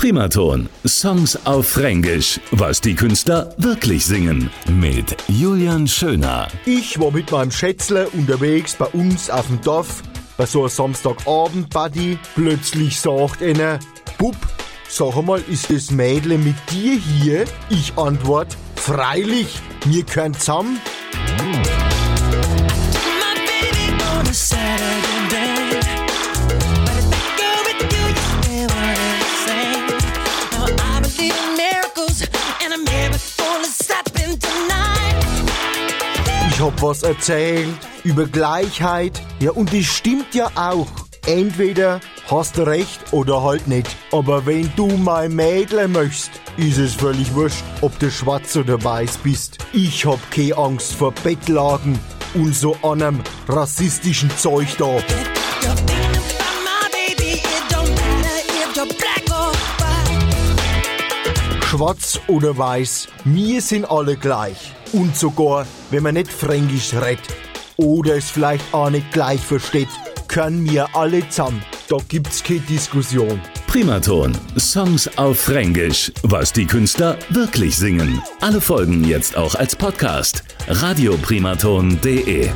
Primaton. Songs auf Fränkisch. Was die Künstler wirklich singen. Mit Julian Schöner. Ich war mit meinem Schätzle unterwegs bei uns auf dem Dorf bei so einem Samstagabend-Buddy. Plötzlich sagt einer, Bub, sag mal, ist das Mädle mit dir hier? Ich antwort, freilich, wir können zusammen. My Ich hab was erzählt über Gleichheit. Ja, und das stimmt ja auch. Entweder hast du recht oder halt nicht. Aber wenn du mein Mädle möchtest, ist es völlig wurscht, ob du schwarz oder weiß bist. Ich hab keine Angst vor Bettlagen und so einem rassistischen Zeug da. Schwarz oder weiß, wir sind alle gleich. Und sogar, wenn man nicht Fränkisch redet oder es vielleicht auch nicht gleich versteht, können wir alle zusammen. Da gibt's keine Diskussion. Primaton. Songs auf Fränkisch. Was die Künstler wirklich singen. Alle Folgen jetzt auch als Podcast. radioprimaton.de